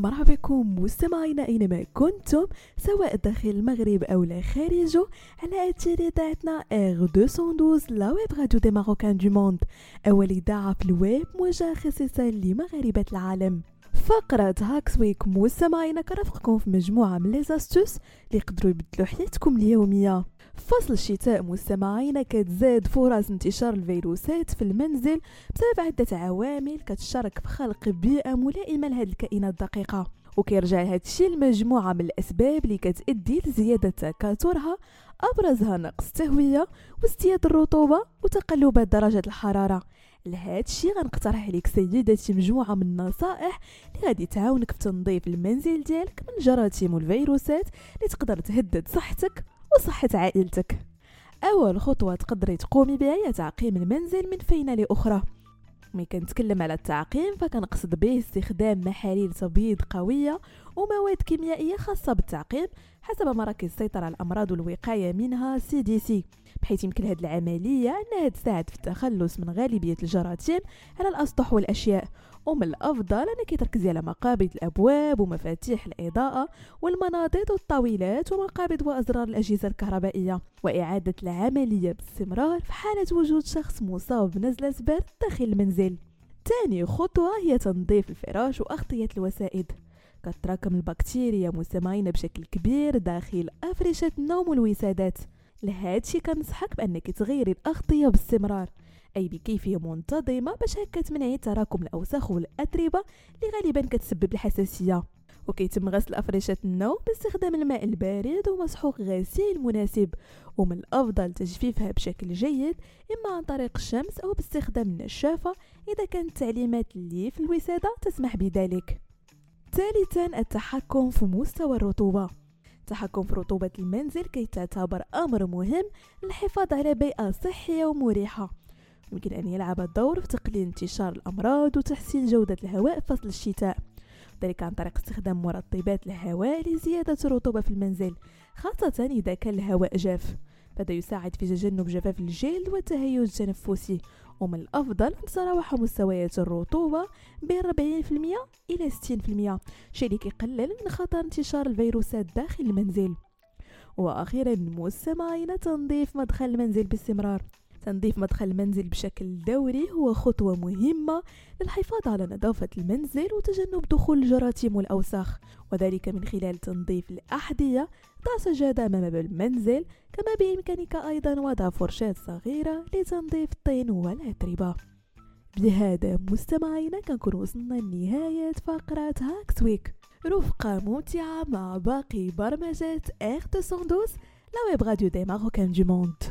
مرحبا بكم مستمعينا أينما كنتم سواء داخل المغرب أو لا خارجه على اثير اذاعتنا R 212 la web radio des Marocains du monde اول اذاعه في الويب موجهه خصيصا لمغاربة العالم. فقرة Hacks Week مستمعينا كرفقكم في مجموعة من les اللي يقدروا يبدلوا حياتكم اليومية. فصل الشتاء مستمعينا كتزاد فرص انتشار الفيروسات في المنزل بسبب عدة عوامل كتشارك في خلق بيئة ملائمة لهذه الكائنات الدقيقة. وكيرجع هذا الشيء لمجموعة من الأسباب اللي كتأدي لزيادة تكاثرها أبرزها نقص التهوية وازدياد الرطوبة وتقلبات درجة الحرارة. لهذا الشيء غنقترح عليك سيدتي مجموعة من النصائح اللي غادي تعاونك في تنظيف المنزل ديالك من الجراثيم والفيروسات اللي تقدر تهدد صحتك وصحة عائلتك. أول خطوة تقدري تقومي بها هي تعقيم المنزل من فينة لأخرى. ملي كنتكلم على التعقيم فكنقصد به استخدام محاليل تبييض قوية ومواد كيميائية خاصة بالتعقيم حسب مراكز السيطرة على الأمراض والوقاية منها CDC بحيث يمكن هذه العملية أنها تساعد في التخلص من غالبية الجراثيم على الأسطح والأشياء. ومن الأفضل أنك تركزي على مقابض الأبواب ومفاتيح الإضاءة والمناضد والطاولات ومقابض وأزرار الأجهزة الكهربائية. وإعادة العملية باستمرار في حالة وجود شخص مصاب بنزلة برد داخل المنزل. تاني خطوة هي تنظيف الفراش وأغطية الوسائد. كتراكم البكتيريا مستمعين بشكل كبير داخل أفرشة النوم والوسادات لهادشي كنصحك بأنك تغيري الأغطية باستمرار أي بكيفية منتظمة باش هكا تمنعي تراكم الأوساخ والأتربة اللي غالبا كتسبب الحساسية. وكيتم غسل أفرشة النوم باستخدام الماء البارد ومسحوق غسيل مناسب ومن الأفضل تجفيفها بشكل جيد إما عن طريق الشمس أو باستخدام النشافة إذا كانت تعليمات اللي في الوسادة تسمح بذلك. ثالثا التحكم في مستوى الرطوبة. التحكم في رطوبة المنزل كي تعتبر أمر مهم للحفاظ على بيئة صحية ومريحة. يمكن أن يلعب دور في تقليل انتشار الأمراض وتحسين جودة الهواء في فصل الشتاء. ذلك عن طريق استخدام مرطبات الهواء لزيادة الرطوبة في المنزل خاصة إذا كان الهواء جاف. فهذا يساعد في تجنب جفاف الجلد والتهيج التنفسي ومن الأفضل أن تتراوح مستويات الرطوبة بين 40% إلى 60% شيء اللي كيقلل من خطر انتشار الفيروسات داخل المنزل. وأخيرا مستمعين تنظيف مدخل المنزل باستمرار. تنظيف مدخل المنزل بشكل دوري هو خطوة مهمة للحفاظ على نظافة المنزل وتجنب دخول الجراثيم والأوساخ وذلك من خلال تنظيف الأحذية ضع سجادة أمام باب المنزل كما بإمكانك أيضا وضع فرشاة صغيرة لتنظيف الطين والأتربة. بهذا مستمعينا كنكون وصلنا لنهاية فقرة Hacks Week رفقة ممتعة مع باقي برمجات R 212 لا ويب راديو دي ماروكان دو موند